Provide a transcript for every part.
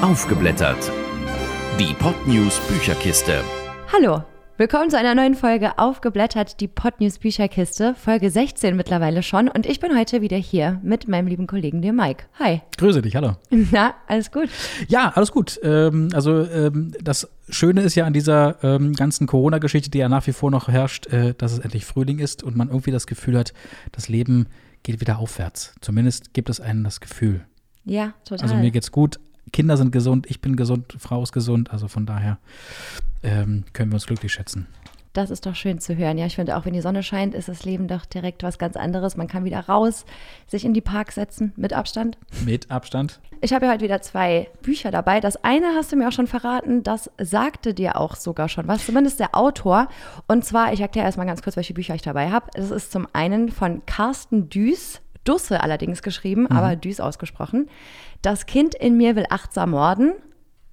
Aufgeblättert. Die Podnews Bücherkiste. Hallo, willkommen zu einer neuen Folge Aufgeblättert, die Podnews Bücherkiste, Folge 16 mittlerweile schon. Und ich bin heute wieder hier mit meinem lieben Kollegen, dem Mike. Hi. Grüße dich, hallo. Na, alles gut? Ja, alles gut. Ähm, also ähm, das Schöne ist ja an dieser ähm, ganzen Corona-Geschichte, die ja nach wie vor noch herrscht, äh, dass es endlich Frühling ist und man irgendwie das Gefühl hat, das Leben geht wieder aufwärts. Zumindest gibt es einen das Gefühl. Ja, total. Also mir geht's gut, Kinder sind gesund, ich bin gesund, Frau ist gesund, also von daher ähm, können wir uns glücklich schätzen. Das ist doch schön zu hören. Ja, ich finde auch, wenn die Sonne scheint, ist das Leben doch direkt was ganz anderes. Man kann wieder raus, sich in die Park setzen, mit Abstand. Mit Abstand. Ich habe ja heute wieder zwei Bücher dabei. Das eine hast du mir auch schon verraten, das sagte dir auch sogar schon was, zumindest der Autor. Und zwar, ich erkläre erstmal ganz kurz, welche Bücher ich dabei habe. Es ist zum einen von Carsten Düß, Dusse allerdings geschrieben, mhm. aber Düß ausgesprochen. Das Kind in mir will achtsam morden,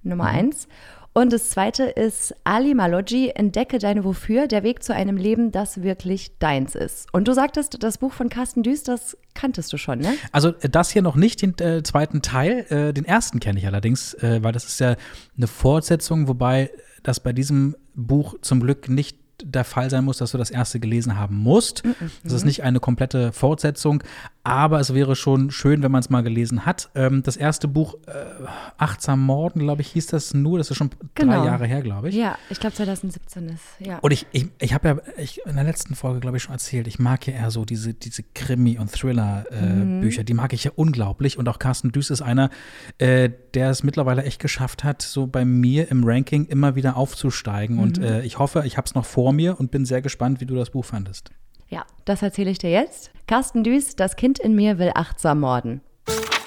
Nummer mhm. eins. Und das zweite ist Ali Maloggi, Entdecke deine Wofür, der Weg zu einem Leben, das wirklich deins ist. Und du sagtest, das Buch von Carsten Düß, das kanntest du schon, ne? Also äh, das hier noch nicht, den äh, zweiten Teil. Äh, den ersten kenne ich allerdings, äh, weil das ist ja eine Fortsetzung, wobei das bei diesem Buch zum Glück nicht der Fall sein muss, dass du das erste gelesen haben musst. -mm. Das ist nicht eine komplette Fortsetzung, aber es wäre schon schön, wenn man es mal gelesen hat. Ähm, das erste Buch, äh, Achtsam Morden, glaube ich, hieß das nur. Das ist schon genau. drei Jahre her, glaube ich. Ja, ich glaube 2017 ist, ja. Und ich, ich, ich habe ja ich, in der letzten Folge, glaube ich, schon erzählt, ich mag ja eher so diese, diese Krimi- und Thriller-Bücher. Äh, mhm. Die mag ich ja unglaublich. Und auch Carsten Düß ist einer, äh, der es mittlerweile echt geschafft hat, so bei mir im Ranking immer wieder aufzusteigen. Mhm. Und äh, ich hoffe, ich habe es noch vor mir und bin sehr gespannt, wie du das Buch fandest. Ja, das erzähle ich dir jetzt. Carsten Düß, das Kind in mir will achtsam morden.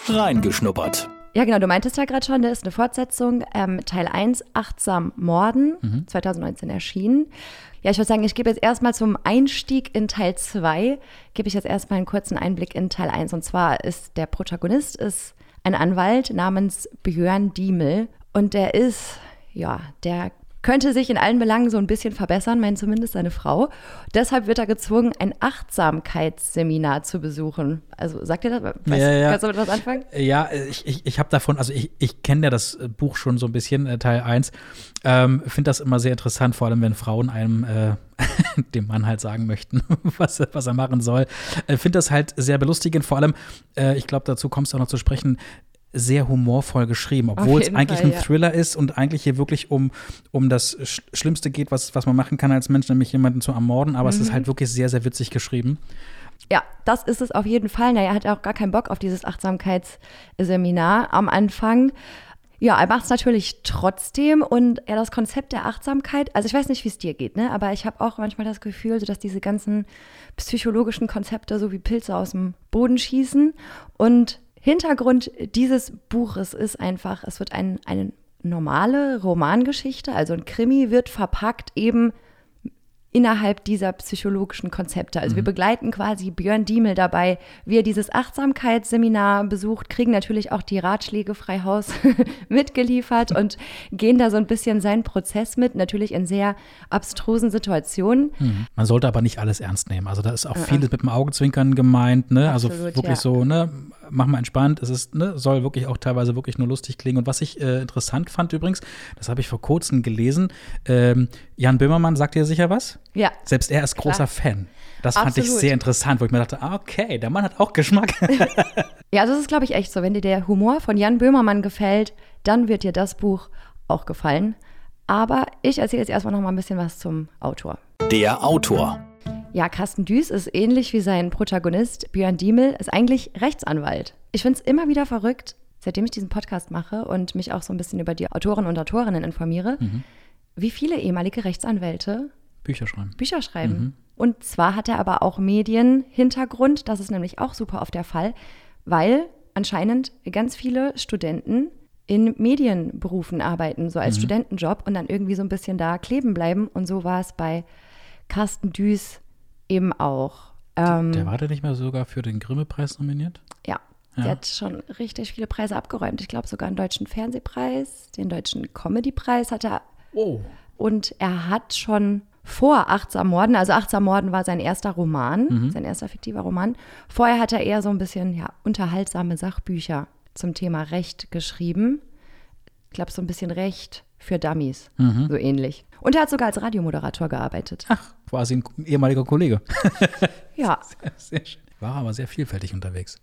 Reingeschnuppert. Ja, genau, du meintest ja gerade schon, das ist eine Fortsetzung. Ähm, Teil 1, Achtsam Morden, mhm. 2019 erschienen. Ja, ich würde sagen, ich gebe jetzt erstmal zum Einstieg in Teil 2, gebe ich jetzt erstmal einen kurzen Einblick in Teil 1. Und zwar ist der Protagonist ist ein Anwalt namens Björn Diemel. Und der ist, ja, der könnte sich in allen Belangen so ein bisschen verbessern, meint zumindest seine Frau. Deshalb wird er gezwungen, ein Achtsamkeitsseminar zu besuchen. Also sagt ihr das? Weißt, ja, ja. Kannst du mit was anfangen? Ja, ich, ich, ich habe davon, also ich, ich kenne ja das Buch schon so ein bisschen, äh, Teil 1. Ähm, Finde das immer sehr interessant, vor allem wenn Frauen einem äh, dem Mann halt sagen möchten, was, was er machen soll. Äh, Finde das halt sehr belustigend, vor allem, äh, ich glaube, dazu kommst du auch noch zu sprechen, sehr humorvoll geschrieben, obwohl es eigentlich Fall, ein Thriller ja. ist und eigentlich hier wirklich um, um das Schlimmste geht, was, was man machen kann als Mensch, nämlich jemanden zu ermorden. Aber mhm. es ist mhm. halt wirklich sehr, sehr witzig geschrieben. Ja, das ist es auf jeden Fall. Naja, er hat auch gar keinen Bock auf dieses Achtsamkeitsseminar am Anfang. Ja, er macht es natürlich trotzdem und ja, das Konzept der Achtsamkeit, also ich weiß nicht, wie es dir geht, ne? aber ich habe auch manchmal das Gefühl, so dass diese ganzen psychologischen Konzepte so wie Pilze aus dem Boden schießen und Hintergrund dieses Buches ist einfach, es wird ein, eine normale Romangeschichte, also ein Krimi wird verpackt eben innerhalb dieser psychologischen Konzepte. Also mhm. wir begleiten quasi Björn Diemel dabei, wie er dieses Achtsamkeitsseminar besucht, kriegen natürlich auch die Ratschläge frei Haus mitgeliefert und gehen da so ein bisschen seinen Prozess mit, natürlich in sehr abstrusen Situationen. Mhm. Man sollte aber nicht alles ernst nehmen. Also da ist auch -uh. vieles mit dem Augenzwinkern gemeint, ne? Also Absolut, also wirklich ja. so, ne? Mach mal entspannt. Es ist, ne, soll wirklich auch teilweise wirklich nur lustig klingen. Und was ich äh, interessant fand übrigens, das habe ich vor kurzem gelesen, ähm, Jan Böhmermann sagt dir sicher was? Ja. Selbst er ist großer Klar. Fan. Das Absolut. fand ich sehr interessant, wo ich mir dachte, ah, okay, der Mann hat auch Geschmack. ja, das ist, glaube ich, echt so. Wenn dir der Humor von Jan Böhmermann gefällt, dann wird dir das Buch auch gefallen. Aber ich erzähle jetzt erstmal noch mal ein bisschen was zum Autor. Der Autor. Ja, Carsten Düß ist ähnlich wie sein Protagonist Björn Diemel, ist eigentlich Rechtsanwalt. Ich finde es immer wieder verrückt, seitdem ich diesen Podcast mache und mich auch so ein bisschen über die Autoren und Autorinnen informiere, mhm. wie viele ehemalige Rechtsanwälte Bücher schreiben. Bücher schreiben. Mhm. Und zwar hat er aber auch Medienhintergrund, das ist nämlich auch super oft der Fall, weil anscheinend ganz viele Studenten in Medienberufen arbeiten, so als mhm. Studentenjob und dann irgendwie so ein bisschen da kleben bleiben. Und so war es bei Carsten Düß eben auch. Ähm, der war da nicht mehr sogar für den Grimme-Preis nominiert? Ja, ja. Der hat schon richtig viele Preise abgeräumt. Ich glaube sogar einen deutschen Fernsehpreis, den deutschen Comedy-Preis hat er. Oh. Und er hat schon vor Achtsam Morden, also Achtsam Morden war sein erster Roman, mhm. sein erster fiktiver Roman. Vorher hat er eher so ein bisschen ja, unterhaltsame Sachbücher zum Thema Recht geschrieben. ich glaube, so ein bisschen Recht für Dummies, so ähnlich. Und er hat sogar als Radiomoderator gearbeitet. Ach, quasi ein ehemaliger Kollege. Ja. Sehr schön. War aber sehr vielfältig unterwegs.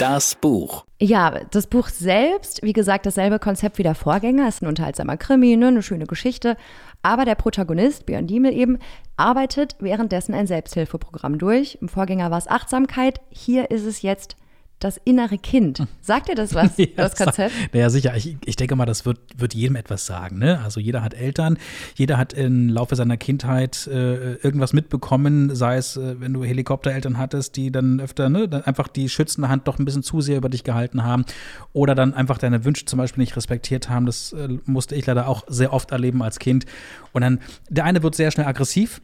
Das Buch. Ja, das Buch selbst, wie gesagt, dasselbe Konzept wie der Vorgänger, ist ein unterhaltsamer Krimi, ne, eine schöne Geschichte. Aber der Protagonist, Björn Diemel eben, arbeitet währenddessen ein Selbsthilfeprogramm durch. Im Vorgänger war es Achtsamkeit, hier ist es jetzt das innere Kind. Sagt dir das was, Ja, das Konzept? Naja, sicher. Ich, ich denke mal, das wird, wird jedem etwas sagen. Ne? Also jeder hat Eltern, jeder hat im Laufe seiner Kindheit äh, irgendwas mitbekommen, sei es, äh, wenn du Helikoptereltern hattest, die dann öfter ne, dann einfach die schützende Hand doch ein bisschen zu sehr über dich gehalten haben oder dann einfach deine Wünsche zum Beispiel nicht respektiert haben. Das äh, musste ich leider auch sehr oft erleben als Kind. Und dann, der eine wird sehr schnell aggressiv.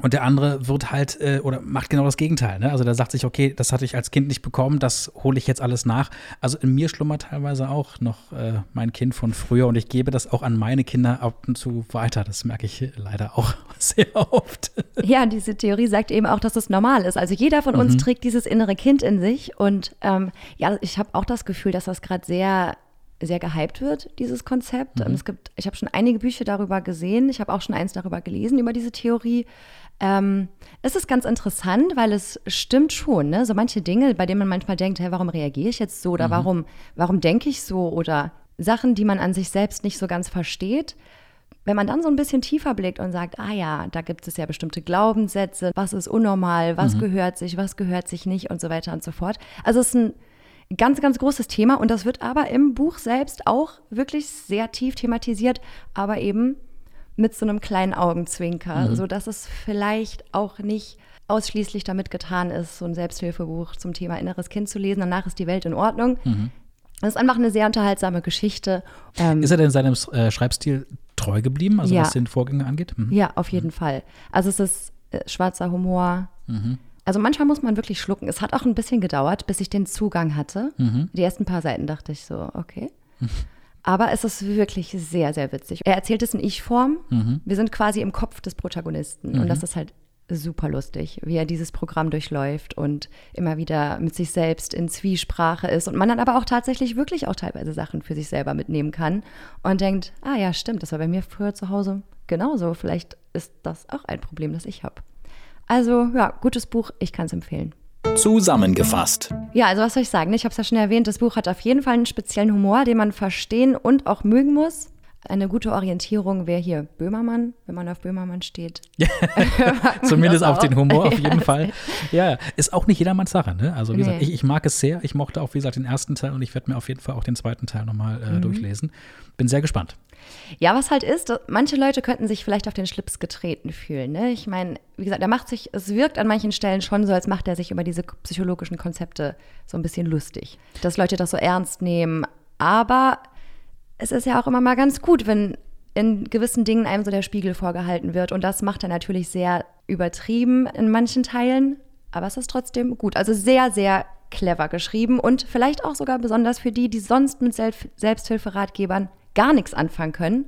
Und der andere wird halt äh, oder macht genau das Gegenteil. Ne? Also der sagt sich, okay, das hatte ich als Kind nicht bekommen, das hole ich jetzt alles nach. Also in mir schlummert teilweise auch noch äh, mein Kind von früher und ich gebe das auch an meine Kinder ab und zu weiter. Das merke ich leider auch sehr oft. Ja, diese Theorie sagt eben auch, dass es normal ist. Also jeder von uns trägt dieses innere Kind in sich. Und ähm, ja, ich habe auch das Gefühl, dass das gerade sehr sehr gehypt wird, dieses Konzept. Und es gibt, ich habe schon einige Bücher darüber gesehen, ich habe auch schon eins darüber gelesen, über diese Theorie. Ähm, es ist ganz interessant, weil es stimmt schon, ne? So manche Dinge, bei denen man manchmal denkt, hey, warum reagiere ich jetzt so oder warum, warum denke ich so? Oder Sachen, die man an sich selbst nicht so ganz versteht. Wenn man dann so ein bisschen tiefer blickt und sagt, ah ja, da gibt es ja bestimmte Glaubenssätze, was ist unnormal, was gehört sich, was gehört sich nicht? Und so weiter und so fort. Also es ist ein ganz, ganz großes Thema und das wird aber im Buch selbst auch wirklich sehr tief thematisiert, aber eben mit so einem kleinen Augenzwinker, Mhm. sodass es vielleicht auch nicht ausschließlich damit getan ist, so ein Selbsthilfebuch zum Thema inneres Kind zu lesen. Danach ist die Welt in Ordnung. Das ist einfach eine sehr unterhaltsame Geschichte. Ähm, Ist er denn seinem äh, Schreibstil treu geblieben, also Ja. was den Vorgänger angeht? Mhm. Ja, auf jeden Fall. Also es ist äh, schwarzer Humor. Also manchmal muss man wirklich schlucken. Es hat auch ein bisschen gedauert, bis ich den Zugang hatte. Die ersten paar Seiten dachte ich so, okay. Aber es ist wirklich sehr, sehr witzig. Er erzählt es in Ich-Form. Wir sind quasi im Kopf des Protagonisten. Und das ist halt super lustig, wie er dieses Programm durchläuft und immer wieder mit sich selbst in Zwiesprache ist. Und man dann aber auch tatsächlich wirklich auch teilweise Sachen für sich selber mitnehmen kann und denkt, ah ja, stimmt, das war bei mir früher zu Hause genauso. Vielleicht ist das auch ein Problem, das ich habe. Also ja, gutes Buch, ich kann es empfehlen. Zusammengefasst. Ja, also was soll ich sagen? Ich habe es ja schon erwähnt, das Buch hat auf jeden Fall einen speziellen Humor, den man verstehen und auch mögen muss. Eine gute Orientierung wäre hier Böhmermann, wenn man auf Böhmermann steht. Zumindest auf den. Humor auf jeden Fall. Ja, ist auch nicht jedermanns Sache. Ne? Also wie Nee. gesagt, ich, ich mag es sehr. Ich mochte auch, wie gesagt, den ersten Teil und ich werde mir auf jeden Fall auch den zweiten Teil nochmal Mhm. äh, durchlesen. Bin sehr gespannt. Ja, was halt ist, manche Leute könnten sich vielleicht auf den Schlips getreten fühlen. Ne? Ich meine, wie gesagt, er macht sich, es wirkt an manchen Stellen schon so, als macht er sich über diese psychologischen Konzepte so ein bisschen lustig. Dass Leute das so ernst nehmen. Aber es ist ja auch immer mal ganz gut, wenn in gewissen Dingen einem so der Spiegel vorgehalten wird. Und das macht er natürlich sehr übertrieben in manchen Teilen. Aber es ist trotzdem gut. Also sehr, sehr clever geschrieben und vielleicht auch sogar besonders für die, die sonst mit Selb Selbsthilferatgebern gar nichts anfangen können.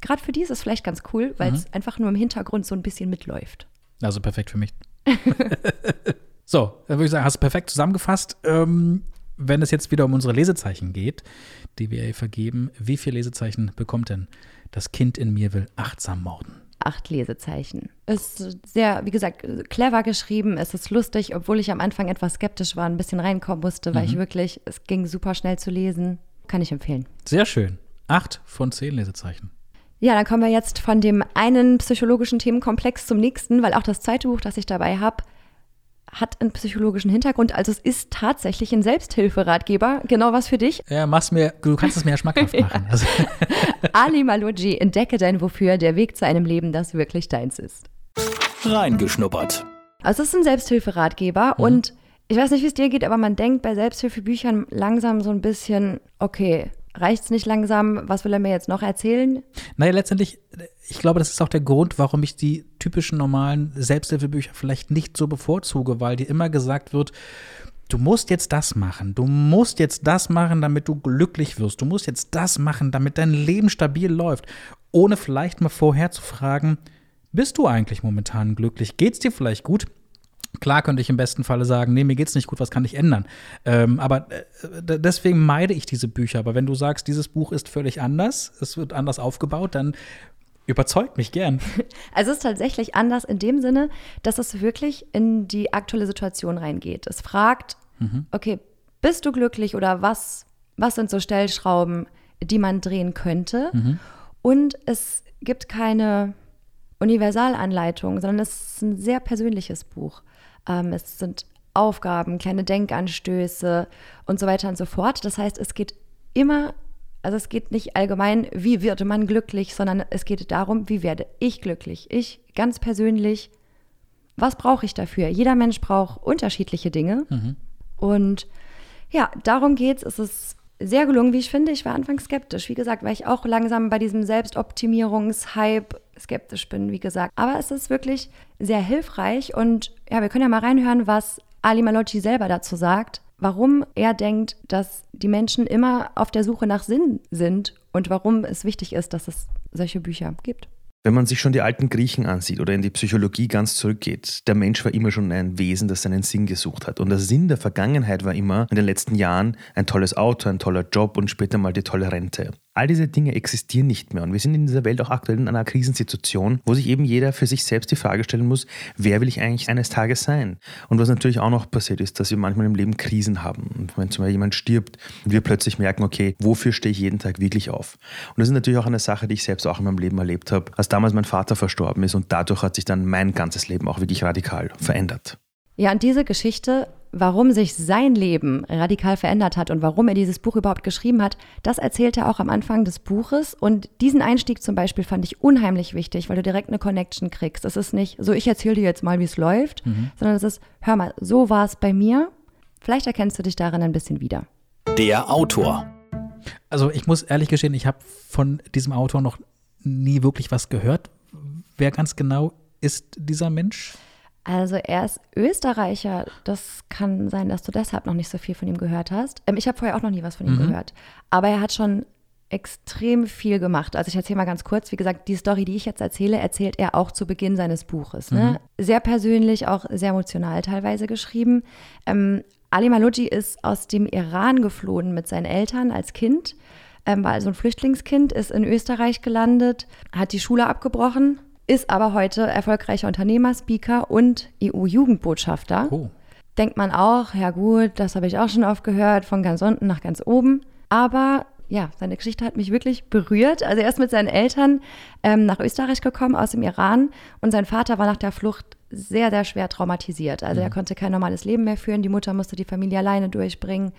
Gerade für die ist es vielleicht ganz cool, weil es einfach nur im Hintergrund so ein bisschen mitläuft. Also perfekt für mich. so, dann würde ich sagen, hast du perfekt zusammengefasst. Ähm, wenn es jetzt wieder um unsere Lesezeichen geht, die wir vergeben, wie viele Lesezeichen bekommt denn das Kind in mir will achtsam morden? Acht Lesezeichen. Ist sehr, wie gesagt, clever geschrieben. Es ist lustig, obwohl ich am Anfang etwas skeptisch war, ein bisschen reinkommen musste, weil ich wirklich, es ging super schnell zu lesen. Kann ich empfehlen. Sehr schön. Acht von zehn Lesezeichen. Ja, dann kommen wir jetzt von dem einen psychologischen Themenkomplex zum nächsten, weil auch das zweite Buch, das ich dabei habe, hat einen psychologischen Hintergrund. Also es ist tatsächlich ein Selbsthilferatgeber. Genau was für dich. Ja, mach's mir, du kannst es mir ja schmackhaft machen. Also, Ali Maluji, entdecke dein Wofür, der Weg zu einem Leben, das wirklich deins ist. Reingeschnuppert. Also es ist ein Selbsthilferatgeber und ich weiß nicht, wie es dir geht, aber man denkt bei Selbsthilfebüchern langsam so ein bisschen, okay, reicht's nicht langsam, was will er mir jetzt noch erzählen? naja, letztendlich, ich glaube, das ist auch der Grund, warum ich die typischen normalen Selbsthilfebücher vielleicht nicht so bevorzuge, weil dir immer gesagt wird, du musst jetzt das machen, du musst jetzt das machen, damit du glücklich wirst, du musst jetzt das machen, damit dein Leben stabil läuft, ohne vielleicht mal vorher zu fragen, bist du eigentlich momentan glücklich? Geht's dir vielleicht gut? Klar könnte ich im besten Falle sagen, nee, mir geht's nicht gut, was kann ich ändern? Ähm, aber äh, deswegen meide ich diese Bücher. Aber wenn du sagst, dieses Buch ist völlig anders, es wird anders aufgebaut, dann überzeugt mich gern. Also es ist tatsächlich anders in dem Sinne, dass es wirklich in die aktuelle Situation reingeht. Es fragt, mhm. okay, bist du glücklich oder was, was sind so Stellschrauben, die man drehen könnte? Mhm. Und es gibt keine Universalanleitung, sondern es ist ein sehr persönliches Buch. Ähm, es sind Aufgaben, kleine Denkanstöße und so weiter und so fort. Das heißt, es geht immer, also es geht nicht allgemein, wie wird man glücklich, sondern es geht darum, wie werde ich glücklich. Ich ganz persönlich, was brauche ich dafür? Jeder Mensch braucht unterschiedliche Dinge. Mhm. Und ja, darum geht es. Es ist sehr gelungen, wie ich finde. Ich war anfangs skeptisch, wie gesagt, weil ich auch langsam bei diesem Selbstoptimierungshype skeptisch bin, wie gesagt. Aber es ist wirklich sehr hilfreich und ja, wir können ja mal reinhören, was Ali Malocci selber dazu sagt, warum er denkt, dass die Menschen immer auf der Suche nach Sinn sind und warum es wichtig ist, dass es solche Bücher gibt. Wenn man sich schon die alten Griechen ansieht oder in die Psychologie ganz zurückgeht, der Mensch war immer schon ein Wesen, das seinen Sinn gesucht hat. Und der Sinn der Vergangenheit war immer in den letzten Jahren ein tolles Auto, ein toller Job und später mal die tolle Rente. All diese Dinge existieren nicht mehr und wir sind in dieser Welt auch aktuell in einer Krisensituation, wo sich eben jeder für sich selbst die Frage stellen muss, wer will ich eigentlich eines Tages sein? Und was natürlich auch noch passiert ist, dass wir manchmal im Leben Krisen haben. Und wenn zum Beispiel jemand stirbt und wir plötzlich merken, okay, wofür stehe ich jeden Tag wirklich auf? Und das ist natürlich auch eine Sache, die ich selbst auch in meinem Leben erlebt habe, als damals mein Vater verstorben ist und dadurch hat sich dann mein ganzes Leben auch wirklich radikal verändert. Ja, und diese Geschichte warum sich sein Leben radikal verändert hat und warum er dieses Buch überhaupt geschrieben hat, das erzählt er auch am Anfang des Buches. Und diesen Einstieg zum Beispiel fand ich unheimlich wichtig, weil du direkt eine Connection kriegst. Es ist nicht so, ich erzähle dir jetzt mal, wie es läuft, mhm. sondern es ist, hör mal, so war es bei mir. Vielleicht erkennst du dich darin ein bisschen wieder. Der Autor. Also ich muss ehrlich gestehen, ich habe von diesem Autor noch nie wirklich was gehört. Wer ganz genau ist dieser Mensch? Also er ist Österreicher. Das kann sein, dass du deshalb noch nicht so viel von ihm gehört hast. Ähm, ich habe vorher auch noch nie was von ihm mhm. gehört. Aber er hat schon extrem viel gemacht. Also ich erzähle mal ganz kurz, wie gesagt, die Story, die ich jetzt erzähle, erzählt er auch zu Beginn seines Buches. Ne? Mhm. Sehr persönlich, auch sehr emotional teilweise geschrieben. Ähm, Ali Maluji ist aus dem Iran geflohen mit seinen Eltern als Kind, ähm, war also ein Flüchtlingskind, ist in Österreich gelandet, hat die Schule abgebrochen, ist aber heute erfolgreicher Unternehmer, Speaker und EU-Jugendbotschafter. Oh. Denkt man auch, ja gut, das habe ich auch schon oft gehört, von ganz unten nach ganz oben. Aber ja, seine Geschichte hat mich wirklich berührt. Also er ist mit seinen Eltern ähm, nach Österreich gekommen aus dem Iran und sein Vater war nach der Flucht sehr, sehr schwer traumatisiert. Also mhm. er konnte kein normales Leben mehr führen. Die Mutter musste die Familie alleine durchbringen.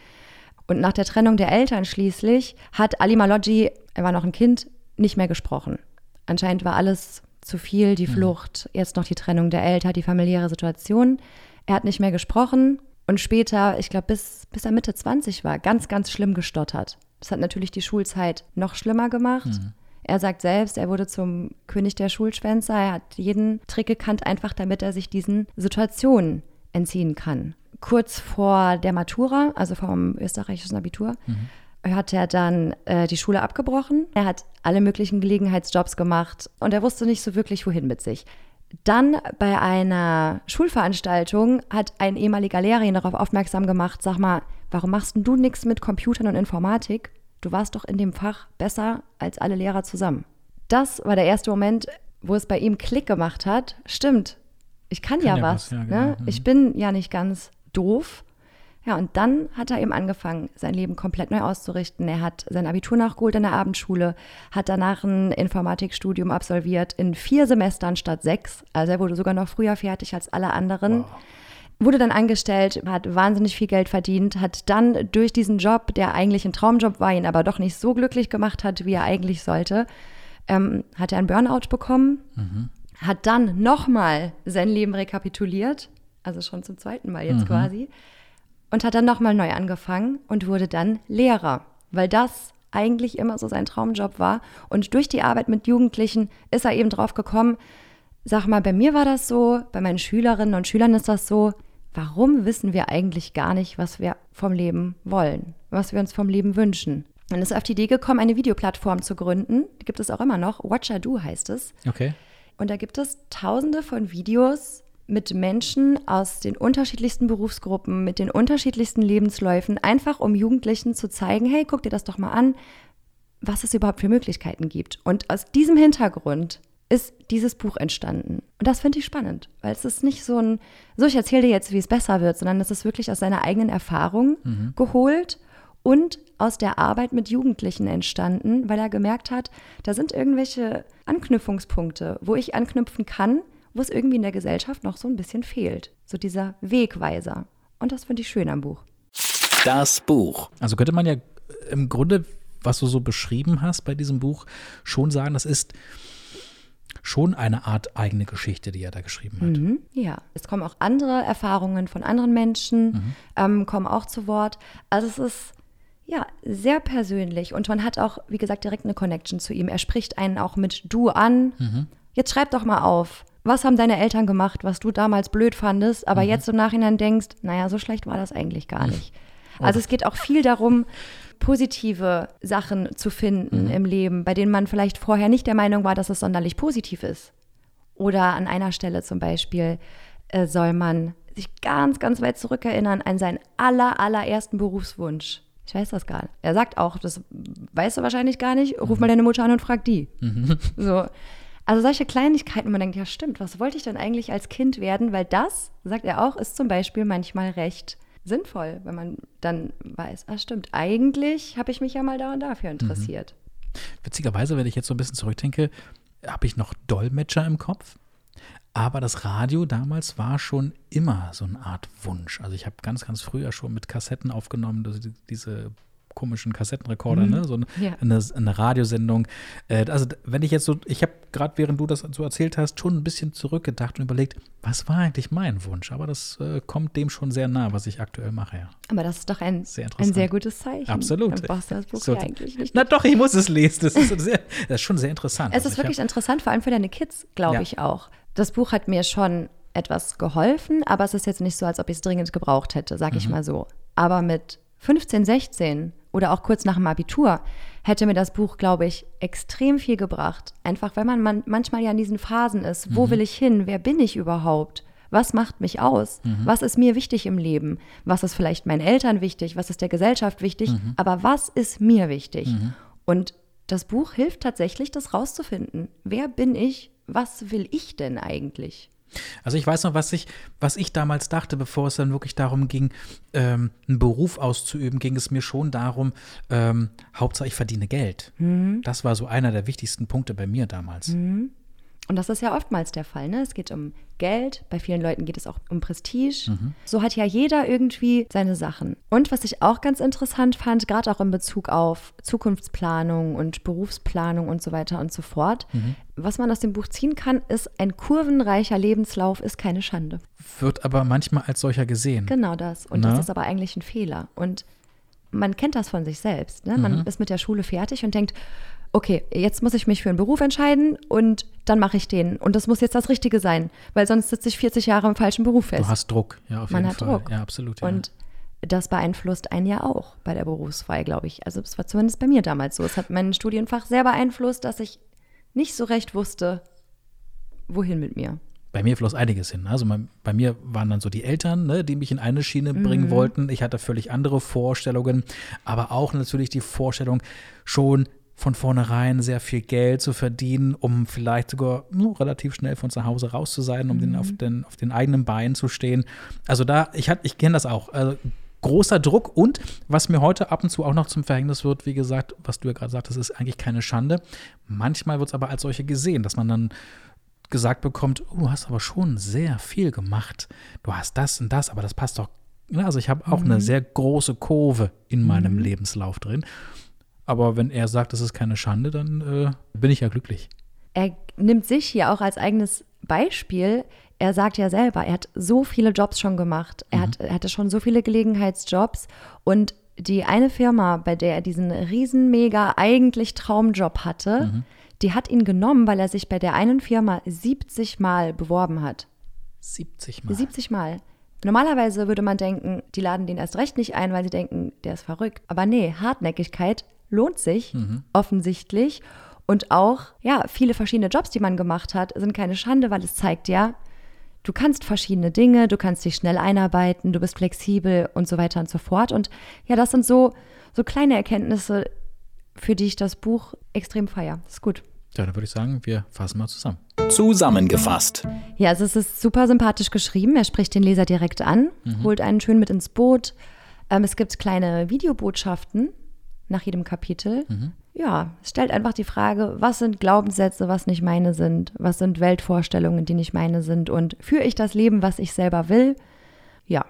Und nach der Trennung der Eltern schließlich hat Ali Maloggi, er war noch ein Kind, nicht mehr gesprochen. Anscheinend war alles zu viel, die mhm. Flucht, jetzt noch die Trennung der Eltern, die familiäre Situation. Er hat nicht mehr gesprochen und später, ich glaube, bis, bis er Mitte 20 war, ganz, ganz schlimm gestottert. Das hat natürlich die Schulzeit noch schlimmer gemacht. Mhm. Er sagt selbst, er wurde zum König der Schulschwänzer. Er hat jeden Trick gekannt, einfach damit er sich diesen Situationen entziehen kann. Kurz vor der Matura, also vom österreichischen Abitur, mhm hat er dann äh, die Schule abgebrochen. Er hat alle möglichen Gelegenheitsjobs gemacht und er wusste nicht so wirklich, wohin mit sich. Dann bei einer Schulveranstaltung hat ein ehemaliger Lehrer ihn darauf aufmerksam gemacht, sag mal, warum machst du nichts mit Computern und Informatik? Du warst doch in dem Fach besser als alle Lehrer zusammen. Das war der erste Moment, wo es bei ihm Klick gemacht hat. Stimmt, ich kann, kann ja, ja, was. ja, ne? genau. ne? Ich bin ja nicht ganz doof. Ja, und dann hat er eben angefangen, sein Leben komplett neu auszurichten. Er hat sein Abitur nachgeholt in der Abendschule, hat danach ein Informatikstudium absolviert in vier Semestern statt sechs. Also er wurde sogar noch früher fertig als alle anderen. Wow. Wurde dann angestellt, hat wahnsinnig viel Geld verdient, hat dann durch diesen Job, der eigentlich ein Traumjob war, ihn aber doch nicht so glücklich gemacht hat, wie er eigentlich sollte, ähm, hat er einen Burnout bekommen, mhm. hat dann nochmal sein Leben rekapituliert, also schon zum zweiten Mal jetzt mhm. quasi und hat dann nochmal neu angefangen und wurde dann Lehrer, weil das eigentlich immer so sein Traumjob war. Und durch die Arbeit mit Jugendlichen ist er eben drauf gekommen, sag mal, bei mir war das so, bei meinen Schülerinnen und Schülern ist das so. Warum wissen wir eigentlich gar nicht, was wir vom Leben wollen, was wir uns vom Leben wünschen? Dann ist er auf die Idee gekommen, eine Videoplattform zu gründen. Die gibt es auch immer noch. Watcher Do heißt es. Okay. Und da gibt es tausende von Videos, mit Menschen aus den unterschiedlichsten Berufsgruppen, mit den unterschiedlichsten Lebensläufen, einfach um Jugendlichen zu zeigen, hey, guck dir das doch mal an, was es überhaupt für Möglichkeiten gibt. Und aus diesem Hintergrund ist dieses Buch entstanden. Und das finde ich spannend, weil es ist nicht so ein, so ich erzähle dir jetzt, wie es besser wird, sondern es ist wirklich aus seiner eigenen Erfahrung mhm. geholt und aus der Arbeit mit Jugendlichen entstanden, weil er gemerkt hat, da sind irgendwelche Anknüpfungspunkte, wo ich anknüpfen kann, wo es irgendwie in der Gesellschaft noch so ein bisschen fehlt. So dieser Wegweiser. Und das finde ich schön am Buch. Das Buch. Also könnte man ja im Grunde, was du so beschrieben hast bei diesem Buch, schon sagen, das ist schon eine Art eigene Geschichte, die er da geschrieben hat. Mhm, ja, es kommen auch andere Erfahrungen von anderen Menschen, mhm. ähm, kommen auch zu Wort. Also es ist ja sehr persönlich und man hat auch, wie gesagt, direkt eine Connection zu ihm. Er spricht einen auch mit du an. Mhm. Jetzt schreib doch mal auf. Was haben deine Eltern gemacht, was du damals blöd fandest, aber mhm. jetzt im Nachhinein denkst, naja, so schlecht war das eigentlich gar nicht. Also es geht auch viel darum, positive Sachen zu finden mhm. im Leben, bei denen man vielleicht vorher nicht der Meinung war, dass es sonderlich positiv ist. Oder an einer Stelle zum Beispiel äh, soll man sich ganz, ganz weit zurückerinnern an seinen aller, allerersten Berufswunsch. Ich weiß das gar nicht. Er sagt auch, das weißt du wahrscheinlich gar nicht, ruf mhm. mal deine Mutter an und frag die. Mhm. So. Also solche Kleinigkeiten, man denkt, ja stimmt, was wollte ich denn eigentlich als Kind werden? Weil das, sagt er auch, ist zum Beispiel manchmal recht sinnvoll, wenn man dann weiß, ah stimmt, eigentlich habe ich mich ja mal da und dafür mhm. interessiert. Mhm. Witzigerweise, wenn ich jetzt so ein bisschen zurückdenke, habe ich noch Dolmetscher im Kopf. Aber das Radio damals war schon immer so eine Art Wunsch. Also ich habe ganz, ganz früher schon mit Kassetten aufgenommen, diese komischen Kassettenrekorder, mhm. ne? so eine, ja. eine, eine Radiosendung. Äh, also wenn ich jetzt so, ich habe gerade während du das so erzählt hast, schon ein bisschen zurückgedacht und überlegt, was war eigentlich mein Wunsch? Aber das äh, kommt dem schon sehr nah, was ich aktuell mache. Ja. Aber das ist doch ein sehr, ein sehr gutes Zeichen. Absolut. Dann brauchst du das Buch so, ja eigentlich nicht. Na doch, ich muss es lesen. Das ist, sehr, das ist schon sehr interessant. Es ist also wirklich hab, interessant, vor allem für deine Kids, glaube ja. ich auch. Das Buch hat mir schon etwas geholfen, aber es ist jetzt nicht so, als ob ich es dringend gebraucht hätte, sag mhm. ich mal so. Aber mit 15, 16 oder auch kurz nach dem Abitur hätte mir das Buch, glaube ich, extrem viel gebracht. Einfach, weil man, man manchmal ja in diesen Phasen ist. Wo mhm. will ich hin? Wer bin ich überhaupt? Was macht mich aus? Mhm. Was ist mir wichtig im Leben? Was ist vielleicht meinen Eltern wichtig? Was ist der Gesellschaft wichtig? Mhm. Aber was ist mir wichtig? Mhm. Und das Buch hilft tatsächlich, das rauszufinden. Wer bin ich? Was will ich denn eigentlich? Also ich weiß noch, was ich, was ich damals dachte, bevor es dann wirklich darum ging, ähm, einen Beruf auszuüben, ging es mir schon darum, ähm, Hauptsache ich verdiene Geld. Mhm. Das war so einer der wichtigsten Punkte bei mir damals. Mhm. Und das ist ja oftmals der Fall. Ne? Es geht um Geld, bei vielen Leuten geht es auch um Prestige. Mhm. So hat ja jeder irgendwie seine Sachen. Und was ich auch ganz interessant fand, gerade auch in Bezug auf Zukunftsplanung und Berufsplanung und so weiter und so fort, mhm. was man aus dem Buch ziehen kann, ist, ein kurvenreicher Lebenslauf ist keine Schande. Wird aber manchmal als solcher gesehen. Genau das. Und Na? das ist aber eigentlich ein Fehler. Und man kennt das von sich selbst. Ne? Man mhm. ist mit der Schule fertig und denkt, okay, jetzt muss ich mich für einen Beruf entscheiden und dann mache ich den. Und das muss jetzt das Richtige sein, weil sonst sitze ich 40 Jahre im falschen Beruf fest. Du hast Druck, ja, auf Man jeden hat Fall. Druck. Ja, absolut. Ja. Und das beeinflusst einen ja auch bei der Berufswahl, glaube ich. Also es war zumindest bei mir damals so. Es hat mein Studienfach sehr beeinflusst, dass ich nicht so recht wusste, wohin mit mir bei mir floss einiges hin. Also mein, bei mir waren dann so die Eltern, ne, die mich in eine Schiene bringen mhm. wollten. Ich hatte völlig andere Vorstellungen, aber auch natürlich die Vorstellung, schon von vornherein sehr viel Geld zu verdienen, um vielleicht sogar no, relativ schnell von zu Hause raus zu sein, um mhm. den, auf, den, auf den eigenen Beinen zu stehen. Also da, ich, ich kenne das auch. Also, großer Druck und was mir heute ab und zu auch noch zum Verhängnis wird, wie gesagt, was du ja gerade sagtest, ist eigentlich keine Schande. Manchmal wird es aber als solche gesehen, dass man dann gesagt bekommt, oh, du hast aber schon sehr viel gemacht. Du hast das und das, aber das passt doch. Also ich habe auch mhm. eine sehr große Kurve in meinem mhm. Lebenslauf drin. Aber wenn er sagt, das ist keine Schande, dann äh, bin ich ja glücklich. Er nimmt sich hier auch als eigenes Beispiel. Er sagt ja selber, er hat so viele Jobs schon gemacht. Er, mhm. hat, er hatte schon so viele Gelegenheitsjobs. Und die eine Firma, bei der er diesen riesen, mega, eigentlich Traumjob hatte, mhm. die hat ihn genommen, weil er sich bei der einen Firma 70 Mal beworben hat. 70 Mal? 70 Mal. Normalerweise würde man denken, die laden den erst recht nicht ein, weil sie denken, der ist verrückt. Aber nee, Hartnäckigkeit lohnt sich mhm. offensichtlich. Und auch, ja, viele verschiedene Jobs, die man gemacht hat, sind keine Schande, weil es zeigt ja, du kannst verschiedene Dinge, du kannst dich schnell einarbeiten, du bist flexibel und so weiter und so fort. Und ja, das sind so, so kleine Erkenntnisse, für die ich das Buch extrem feiere. Ist gut. Ja, dann würde ich sagen, wir fassen mal zusammen. Zusammengefasst. Ja, also es ist super sympathisch geschrieben. Er spricht den Leser direkt an, holt einen schön mit ins Boot. Ähm, es gibt kleine Videobotschaften nach jedem Kapitel. Ja, es stellt einfach die Frage, was sind Glaubenssätze, was nicht meine sind? Was sind Weltvorstellungen, die nicht meine sind? Und führe ich das Leben, was ich selber will? Ja,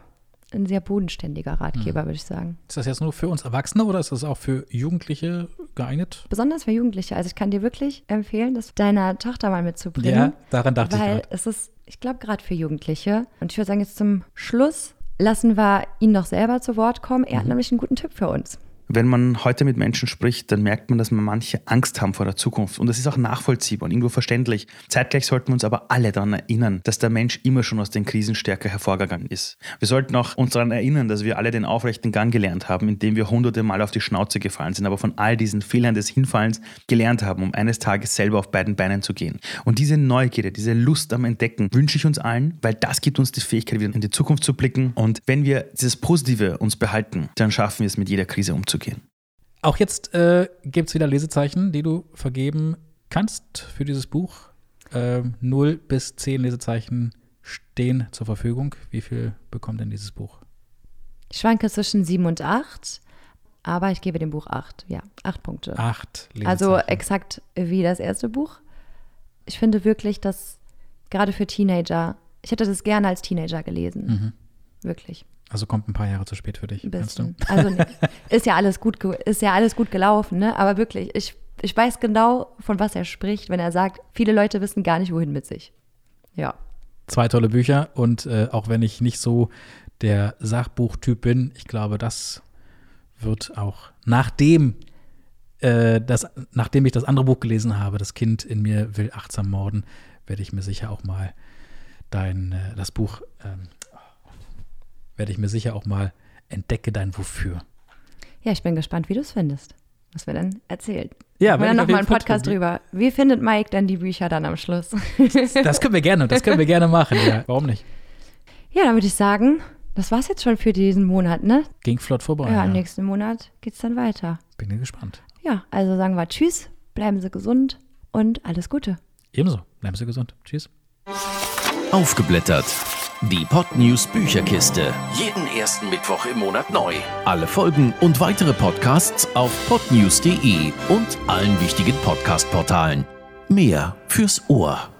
ein sehr bodenständiger Ratgeber, würde ich sagen. Ist das jetzt nur für uns Erwachsene oder ist das auch für Jugendliche geeignet? Besonders für Jugendliche. Also ich kann dir wirklich empfehlen, das deiner Tochter mal mitzubringen. Ja, daran dachte ich Weil es ist, ich glaube, gerade für Jugendliche. Und ich würde sagen, jetzt zum Schluss lassen wir ihn noch selber zu Wort kommen. Er Mhm. hat nämlich einen guten Tipp für uns. Wenn man heute mit Menschen spricht, dann merkt man, dass man manche Angst haben vor der Zukunft. Und das ist auch nachvollziehbar und irgendwo verständlich. Zeitgleich sollten wir uns aber alle daran erinnern, dass der Mensch immer schon aus den Krisen stärker hervorgegangen ist. Wir sollten auch uns daran erinnern, dass wir alle den aufrechten Gang gelernt haben, indem wir hunderte Mal auf die Schnauze gefallen sind, aber von all diesen Fehlern des Hinfallens gelernt haben, um eines Tages selber auf beiden Beinen zu gehen. Und diese Neugierde, diese Lust am Entdecken wünsche ich uns allen, weil das gibt uns die Fähigkeit, wieder in die Zukunft zu blicken. Und wenn wir dieses Positive uns behalten, dann schaffen wir es, mit jeder Krise umzugehen. Auch jetzt äh, gibt es wieder Lesezeichen, die du vergeben kannst für dieses Buch. Ähm, 0 bis 10 Lesezeichen stehen zur Verfügung. Wie viel bekommt denn dieses Buch? Ich schwanke zwischen sieben und acht, aber ich gebe dem Buch acht. Ja, acht Punkte. Acht Lesezeichen. Also exakt wie das erste Buch. Ich finde wirklich, dass gerade für Teenager, ich hätte das gerne als Teenager gelesen. Wirklich. Also kommt ein paar Jahre zu spät für dich. Ein meinst du? Also ist ja alles gut, ist ja alles gut gelaufen, ne? Aber wirklich, ich, ich weiß genau, von was er spricht, wenn er sagt, viele Leute wissen gar nicht, wohin mit sich. Ja. Zwei tolle Bücher und äh, auch wenn ich nicht so der Sachbuchtyp bin, ich glaube, das wird auch nachdem, äh, das, nachdem ich das andere Buch gelesen habe, Das Kind in mir will achtsam morden, werde ich mir sicher auch mal dein, äh, das Buch, ähm, werde ich mir sicher auch mal entdecke dein Wofür. Ja, ich bin gespannt, wie du es findest. Was wir dann erzählen. Ja, ich dann nochmal einen Podcast drüber. Wie findet Mike denn die Bücher dann am Schluss? Das können wir gerne, das können wir gerne machen. Ja, warum nicht? ja, dann würde ich sagen, das war's jetzt schon für diesen Monat, ne? Ging flott vorbei. ja, Ja, im nächsten Monat geht's dann weiter. Bin gespannt. Ja, also sagen wir Tschüss, bleiben Sie gesund und alles Gute. Ebenso. Bleiben Sie gesund. Tschüss. Aufgeblättert. Die Podnews Bücherkiste. Jeden ersten Mittwoch im Monat neu. Alle Folgen und weitere Podcasts auf podnews.de und allen wichtigen Podcast-Portalen. Mehr fürs Ohr.